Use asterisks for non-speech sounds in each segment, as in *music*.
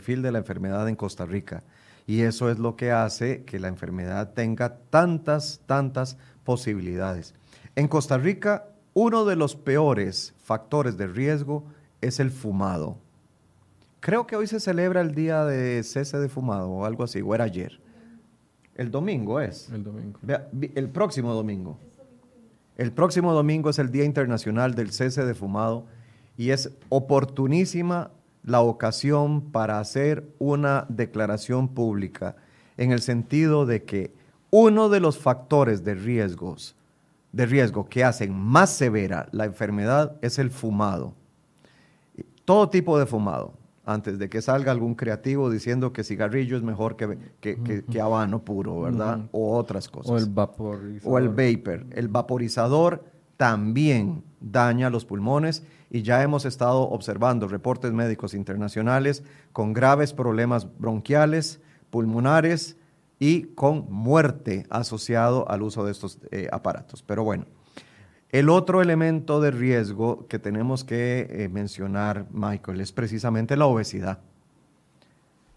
perfil de la enfermedad en Costa Rica. Y eso es lo que hace que la enfermedad tenga tantas, tantas posibilidades. En Costa Rica, uno de los peores factores de riesgo es el fumado. Creo que hoy se celebra el día de cese de fumado o algo así, o era ayer. El domingo es. El domingo. el próximo domingo. El próximo domingo es el Día Internacional del Cese de Fumado y es oportunísima la ocasión para hacer una declaración pública en el sentido de que uno de los factores de riesgos de riesgo que hacen más severa la enfermedad es el fumado. Todo tipo de fumado, antes de que salga algún creativo diciendo que cigarrillo es mejor que, que, habano puro, ¿verdad? O otras cosas. O el vaporizador. O el vapor. El vaporizador también daña los pulmones y ya hemos estado observando reportes médicos internacionales con graves problemas bronquiales, pulmonares y con muerte asociado al uso de estos eh, aparatos. Pero bueno, el otro elemento de riesgo que tenemos que eh, mencionar, Michael, es precisamente la obesidad.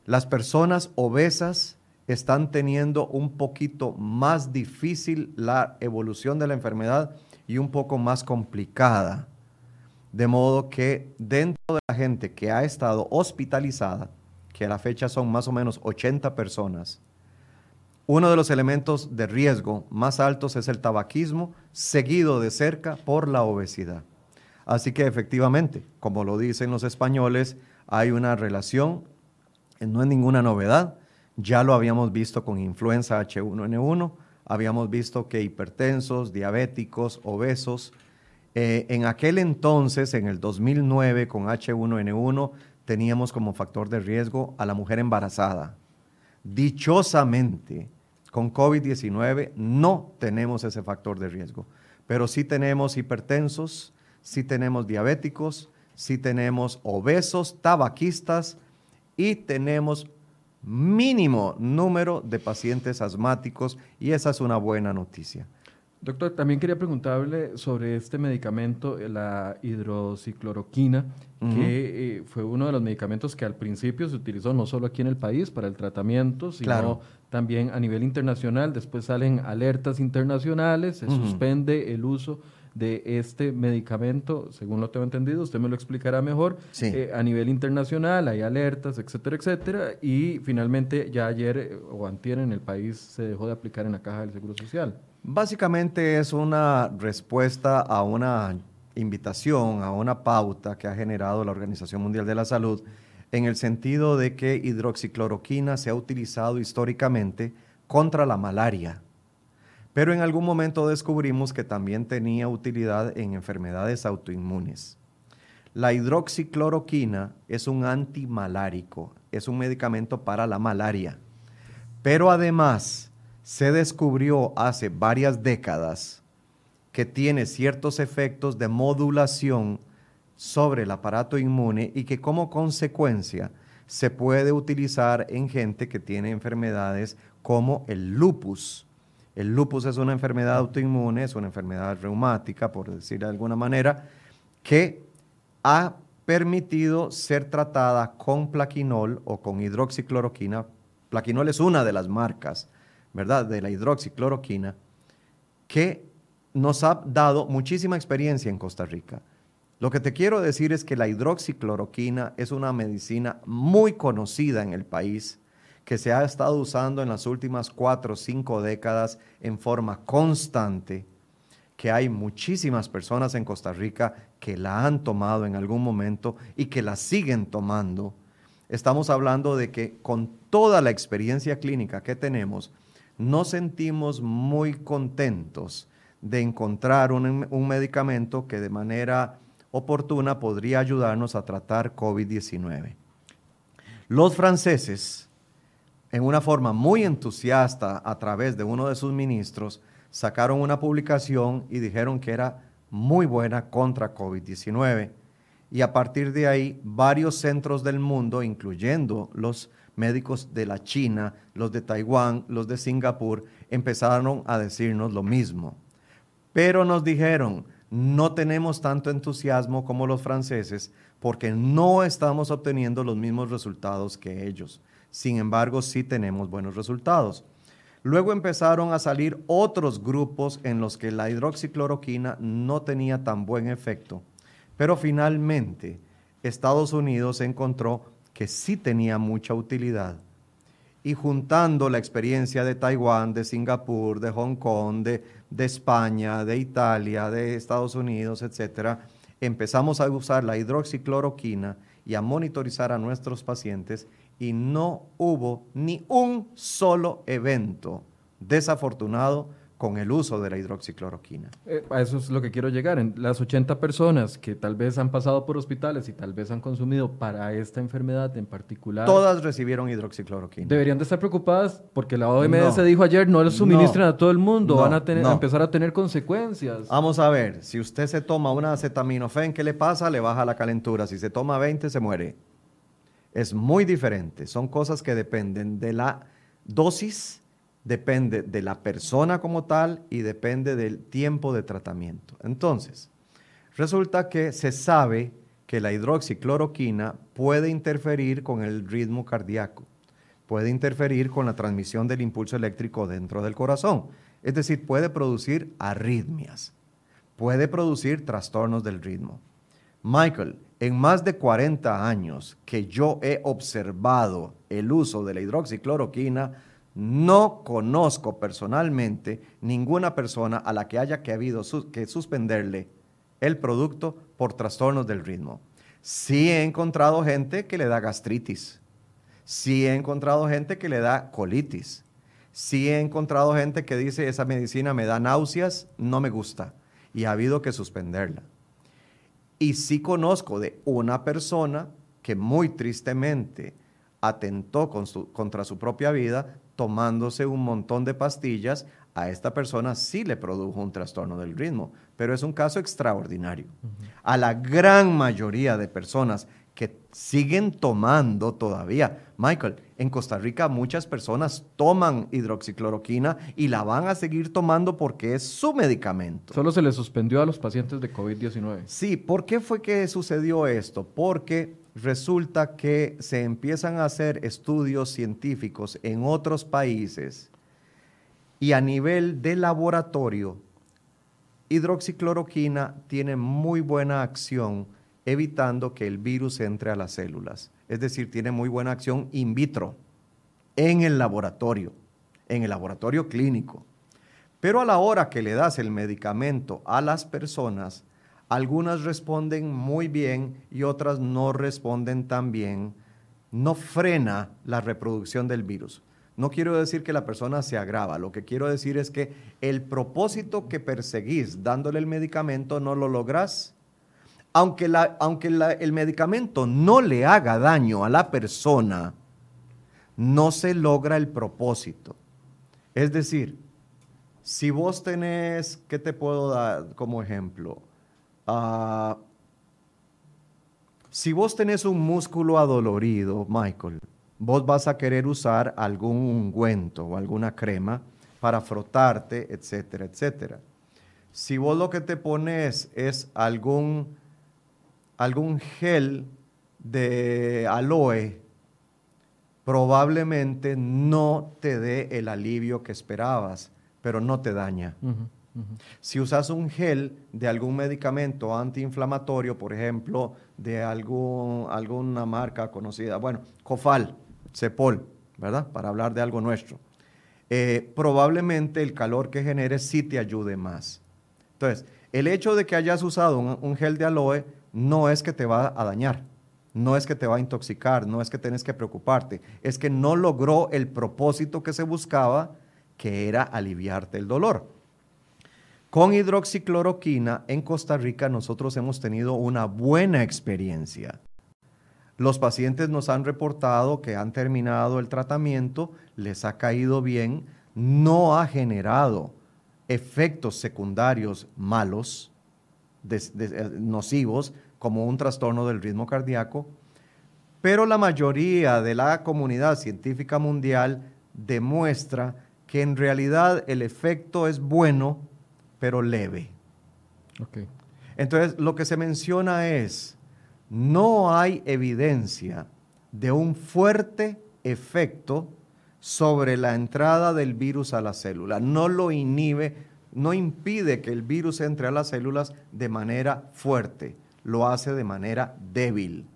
Las personas obesas están teniendo un poquito más difícil la evolución de la enfermedad y un poco más complicada. De modo que dentro de la gente que ha estado hospitalizada, que a la fecha son más o menos 80 personas, uno de los elementos de riesgo más altos es el tabaquismo, seguido de cerca por la obesidad. Así que efectivamente, como lo dicen los españoles, hay una relación, no es ninguna novedad, ya lo habíamos visto con influenza H1N1, habíamos visto que hipertensos, diabéticos, obesos, eh, en aquel entonces, en el 2009, con H1N1, teníamos como factor de riesgo a la mujer embarazada. Dichosamente, con COVID-19 no tenemos ese factor de riesgo, pero sí tenemos hipertensos, sí tenemos diabéticos, sí tenemos obesos, tabaquistas y tenemos mínimo número de pacientes asmáticos y esa es una buena noticia. Doctor, también quería preguntarle sobre este medicamento, eh, la hidrocicloroquina, que eh, fue uno de los medicamentos que al principio se utilizó no solo aquí en el país para el tratamiento, sino también a nivel internacional. Después salen alertas internacionales, se suspende el uso de este medicamento, según lo tengo entendido, usted me lo explicará mejor, eh, a nivel internacional hay alertas, etcétera, etcétera, y finalmente ya ayer o antier en el país se dejó de aplicar en la caja del Seguro Social. Básicamente es una respuesta a una invitación, a una pauta que ha generado la Organización Mundial de la Salud en el sentido de que hidroxicloroquina se ha utilizado históricamente contra la malaria, pero en algún momento descubrimos que también tenía utilidad en enfermedades autoinmunes. La hidroxicloroquina es un antimalárico, es un medicamento para la malaria, pero además se descubrió hace varias décadas que tiene ciertos efectos de modulación sobre el aparato inmune y que como consecuencia se puede utilizar en gente que tiene enfermedades como el lupus. El lupus es una enfermedad autoinmune, es una enfermedad reumática, por decir de alguna manera, que ha permitido ser tratada con plaquinol o con hidroxicloroquina. Plaquinol es una de las marcas ¿verdad?, de la hidroxicloroquina, que nos ha dado muchísima experiencia en Costa Rica. Lo que te quiero decir es que la hidroxicloroquina es una medicina muy conocida en el país, que se ha estado usando en las últimas cuatro o cinco décadas en forma constante, que hay muchísimas personas en Costa Rica que la han tomado en algún momento y que la siguen tomando. Estamos hablando de que con toda la experiencia clínica que tenemos, nos sentimos muy contentos de encontrar un, medicamento que de manera oportuna podría ayudarnos a tratar COVID-19. Los franceses, en una forma muy entusiasta a través de uno de sus ministros, sacaron una publicación y dijeron que era muy buena contra COVID-19. Y a partir de ahí, varios centros del mundo, incluyendo los médicos de la China, los de Taiwán, los de Singapur, empezaron a decirnos lo mismo. Pero nos dijeron, no tenemos tanto entusiasmo como los franceses porque no estamos obteniendo los mismos resultados que ellos. Sin embargo, sí tenemos buenos resultados. Luego empezaron a salir otros grupos en los que la hidroxicloroquina no tenía tan buen efecto, pero finalmente Estados Unidos encontró que sí tenía mucha utilidad. Y juntando la experiencia de Taiwán, de Singapur, de Hong Kong, de, España, de Italia, de Estados Unidos, etc., empezamos a usar la hidroxicloroquina y a monitorizar a nuestros pacientes y no hubo ni un solo evento desafortunado con el uso de la hidroxicloroquina. Eh, a eso es lo que quiero llegar. En las 80 personas que tal vez han pasado por hospitales y tal vez han consumido para esta enfermedad en particular. Todas recibieron hidroxicloroquina. Deberían de estar preocupadas porque la OMS dijo ayer no le suministran a todo el mundo, van a, tener, a empezar a tener consecuencias. Vamos a ver, si usted se toma una acetaminofén, ¿qué le pasa? Le baja la calentura. Si se toma 20, se muere. Es muy diferente. Son cosas que dependen de la dosis depende de la persona como tal y depende del tiempo de tratamiento. Entonces, resulta que se sabe que la hidroxicloroquina puede interferir con el ritmo cardíaco, puede interferir con la transmisión del impulso eléctrico dentro del corazón, es decir, puede producir arritmias, puede producir trastornos del ritmo. Michael, en más de 40 años que yo he observado el uso de la hidroxicloroquina, no conozco personalmente ninguna persona a la que haya que habido que suspenderle el producto por trastornos del ritmo. Sí he encontrado gente que le da gastritis. Sí he encontrado gente que le da colitis. Sí he encontrado gente que dice esa medicina me da náuseas, no me gusta. Y ha habido que suspenderla. Y sí conozco de una persona que muy tristemente atentó contra su propia vida tomándose un montón de pastillas, a esta persona sí le produjo un trastorno del ritmo, pero es un caso extraordinario. A la gran mayoría de personas que siguen tomando todavía, Michael, en Costa Rica muchas personas toman hidroxicloroquina y la van a seguir tomando porque es su medicamento. Solo se le suspendió a los pacientes de COVID-19. Sí, ¿por qué fue que sucedió esto? Porque resulta que se empiezan a hacer estudios científicos en otros países y a nivel de laboratorio, hidroxicloroquina tiene muy buena acción evitando que el virus entre a las células. Es decir, tiene muy buena acción in vitro, en el laboratorio, en el laboratorio clínico. Pero a la hora que le das el medicamento a las personas, algunas responden muy bien y otras no responden tan bien. No frena la reproducción del virus. No quiero decir que la persona se agrava, lo que quiero decir es que el propósito que perseguís dándole el medicamento no lo lográs. Aunque, el medicamento no le haga daño a la persona, no se logra el propósito. Es decir, si vos tenés, ¿qué te puedo dar como ejemplo? Ah, si vos tenés un músculo adolorido, Michael, vos vas a querer usar algún ungüento o alguna crema para frotarte, etcétera, etcétera. Si vos lo que te pones es algún, algún gel de aloe, probablemente no te dé el alivio que esperabas, pero no te daña. Si usas un gel de algún medicamento antiinflamatorio, por ejemplo, de algún, alguna marca conocida, bueno, Cofal, Cepol, ¿verdad? Para hablar de algo nuestro. Eh, probablemente el calor que genere sí te ayude más. Entonces, el hecho de que hayas usado un, gel de aloe no es que te va a dañar, no es que te va a intoxicar, no es que tienes que preocuparte, es que no logró el propósito que se buscaba, que era aliviarte el dolor. Con hidroxicloroquina en Costa Rica nosotros hemos tenido una buena experiencia. Los pacientes nos han reportado que han terminado el tratamiento, les ha caído bien, no ha generado efectos secundarios malos, eh, nocivos, como un trastorno del ritmo cardíaco, pero la mayoría de la comunidad científica mundial demuestra que en realidad el efecto es bueno, pero leve. Entonces, lo que se menciona es, no hay evidencia de un fuerte efecto sobre la entrada del virus a la célula. No lo inhibe, no impide que el virus entre a las células de manera fuerte, lo hace de manera débil.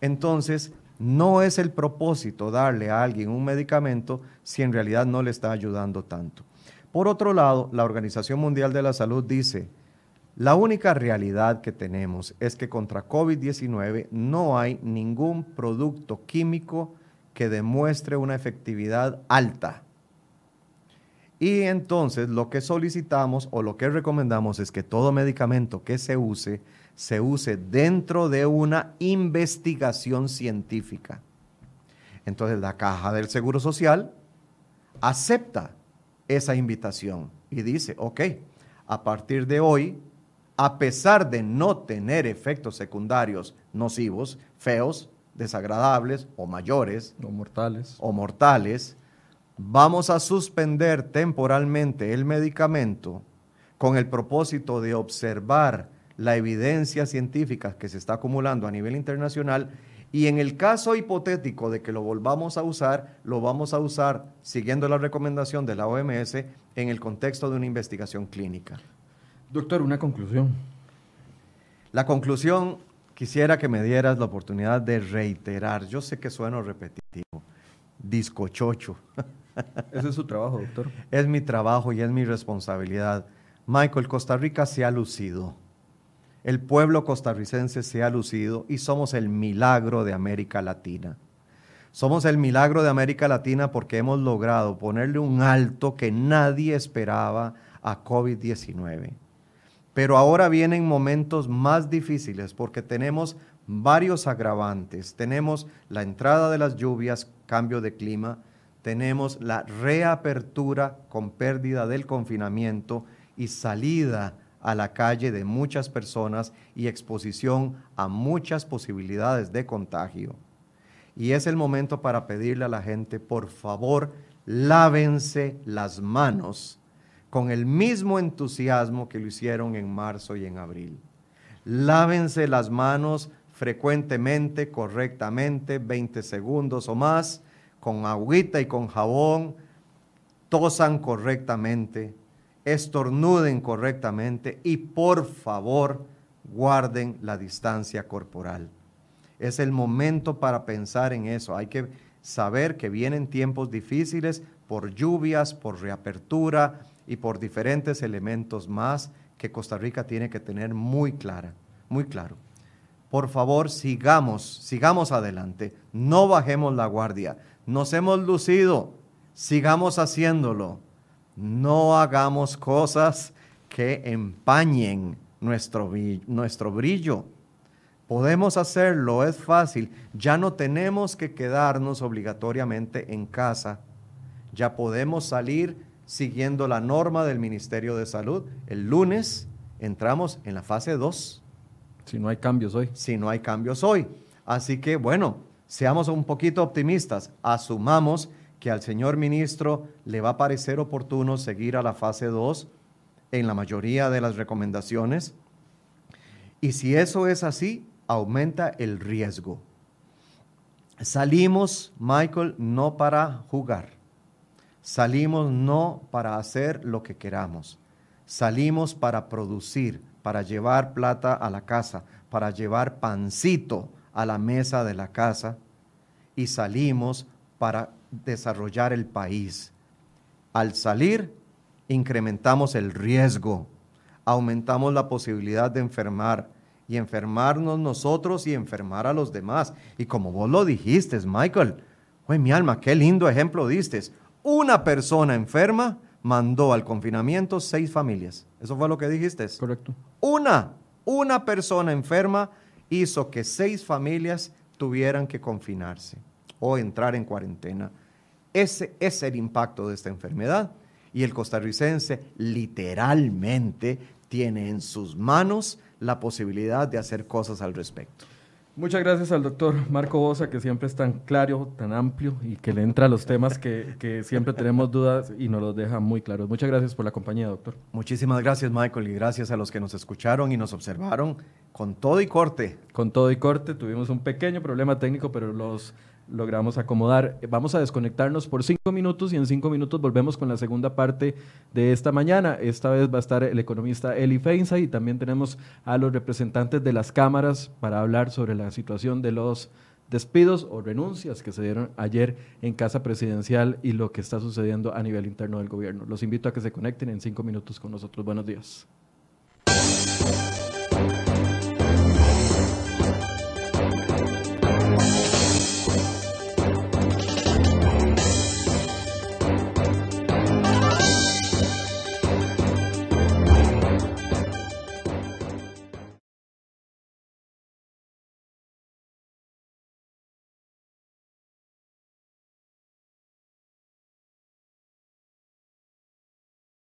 Entonces, no es el propósito darle a alguien un medicamento si en realidad no le está ayudando tanto. Por otro lado, la Organización Mundial de la Salud dice, la única realidad que tenemos es que contra COVID-19 no hay ningún producto químico que demuestre una efectividad alta. Y entonces lo que solicitamos o lo que recomendamos es que todo medicamento que se use se use dentro de una investigación científica. Entonces la caja del Seguro Social acepta esa invitación y dice, ok, a partir de hoy, a pesar de no tener efectos secundarios nocivos, feos, desagradables o mayores, o mortales, o mortales, vamos a suspender temporalmente el medicamento con el propósito de observar la evidencia científica que se está acumulando a nivel internacional y en el caso hipotético de que lo volvamos a usar, lo vamos a usar siguiendo la recomendación de la OMS en el contexto de una investigación clínica. Doctor, una conclusión. La conclusión, quisiera que me dieras la oportunidad de reiterar, yo sé que sueno repetitivo, discochocho. *laughs* Ese es su trabajo, doctor. Es mi trabajo y es mi responsabilidad. Michael, Costa Rica se ha lucido el pueblo costarricense se ha lucido y somos el milagro de América Latina. Somos el milagro de América Latina porque hemos logrado ponerle un alto que nadie esperaba a COVID-19. Pero ahora vienen momentos más difíciles porque tenemos varios agravantes. Tenemos la entrada de las lluvias, cambio de clima, tenemos la reapertura con pérdida del confinamiento y salida a la calle de muchas personas y exposición a muchas posibilidades de contagio. Y es el momento para pedirle a la gente, por favor, lávense las manos con el mismo entusiasmo que lo hicieron en marzo y en abril. Lávense las manos frecuentemente, correctamente, 20 segundos o más, con agüita y con jabón, tosan correctamente, estornuden correctamente y por favor guarden la distancia corporal. Es el momento para pensar en eso. Hay que saber que vienen tiempos difíciles por lluvias, por reapertura y por diferentes elementos más que Costa Rica tiene que tener muy clara, muy claro. Por favor, sigamos, sigamos adelante, no bajemos la guardia. Nos hemos lucido, sigamos haciéndolo no hagamos cosas que empañen nuestro, nuestro brillo. Podemos hacerlo, es fácil. Ya no tenemos que quedarnos obligatoriamente en casa. Ya podemos salir siguiendo la norma del Ministerio de Salud. El lunes entramos en la fase 2. Si no hay cambios hoy. Si no hay cambios hoy. Así que bueno, seamos un poquito optimistas. Asumamos que al señor ministro le va a parecer oportuno seguir a la fase 2 en la mayoría de las recomendaciones. Y si eso es así, aumenta el riesgo. Salimos, Michael, no para jugar. Salimos no para hacer lo que queramos. Salimos para producir, para llevar plata a la casa, para llevar pancito a la mesa de la casa. Y salimos para desarrollar el país. Al salir, incrementamos el riesgo, aumentamos la posibilidad de enfermar y enfermarnos nosotros y enfermar a los demás. Y como vos lo dijiste, Michael, fue mi alma, qué lindo ejemplo diste. Una persona enferma mandó al confinamiento seis familias. ¿Eso fue lo que dijiste? Correcto. Una, una persona enferma hizo que seis familias tuvieran que confinarse o entrar en cuarentena. Ese es el impacto de esta enfermedad y el costarricense literalmente tiene en sus manos la posibilidad de hacer cosas al respecto. Muchas gracias al doctor Marco Bosa, que siempre es tan claro, tan amplio y que le entra a los temas que, que, siempre tenemos dudas y nos los deja muy claros. Muchas gracias por la compañía, doctor. Muchísimas gracias, Michael, y gracias a los que nos escucharon y nos observaron con todo y corte. Con todo y corte, tuvimos un pequeño problema técnico, pero los logramos acomodar. Vamos a desconectarnos por cinco minutos y en cinco minutos volvemos con la segunda parte de esta mañana. Esta vez va a estar el economista Eli Feinza y también tenemos a los representantes de las cámaras para hablar sobre la situación de los despidos o renuncias que se dieron ayer en Casa Presidencial y lo que está sucediendo a nivel interno del gobierno. Los invito a que se conecten en cinco minutos con nosotros. Buenos días.